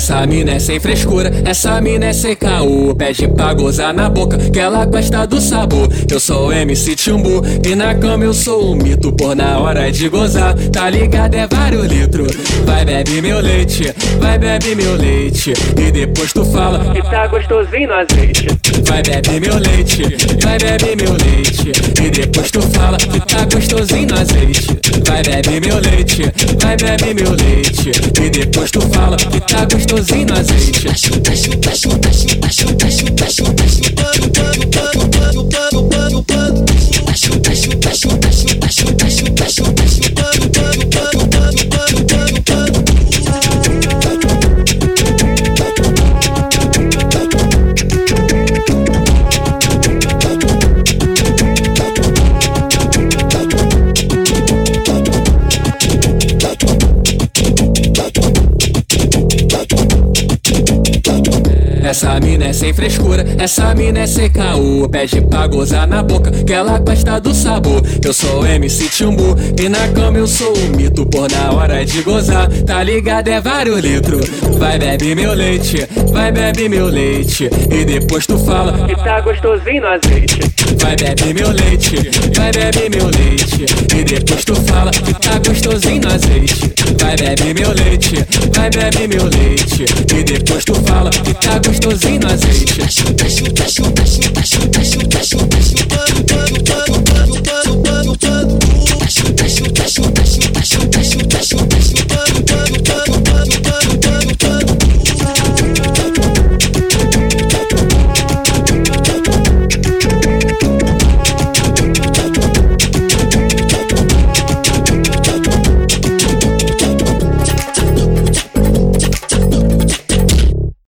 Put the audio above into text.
Essa mina é sem frescura, essa mina é sem caô. Pede pra gozar na boca, que ela gosta do sabor. Eu sou o MC Chumbu e na cama eu sou o mito. Por na hora de gozar, tá ligado? É vários litros. Vai, bebe meu leite, vai, bebe meu leite. E depois tu fala que tá gostosinho no azeite. Vai, bebe meu leite, vai, bebe meu leite. E depois tu fala que tá gostosinho no azeite. Vai, bebe meu leite, vai, bebe meu leite. E depois tu fala que tá gostosinho no azeite. Essa mina é sem frescura, essa mina é sem caô. Pede pra gozar na boca, que ela gosta do sabor. Eu sou MC Chumbu e na cama eu sou o mito. Por na hora de gozar, tá ligado? É vários litros. Vai, bebe meu leite, vai, bebe meu leite. E depois tu fala que tá gostosinho no azeite. Vai, bebe meu leite, vai, bebe meu leite. E depois tu fala que tá gostosinho no azeite. Vai, bebe meu leite, vai, bebe meu leite. E depois tu fala que tá gostosinho no azeite.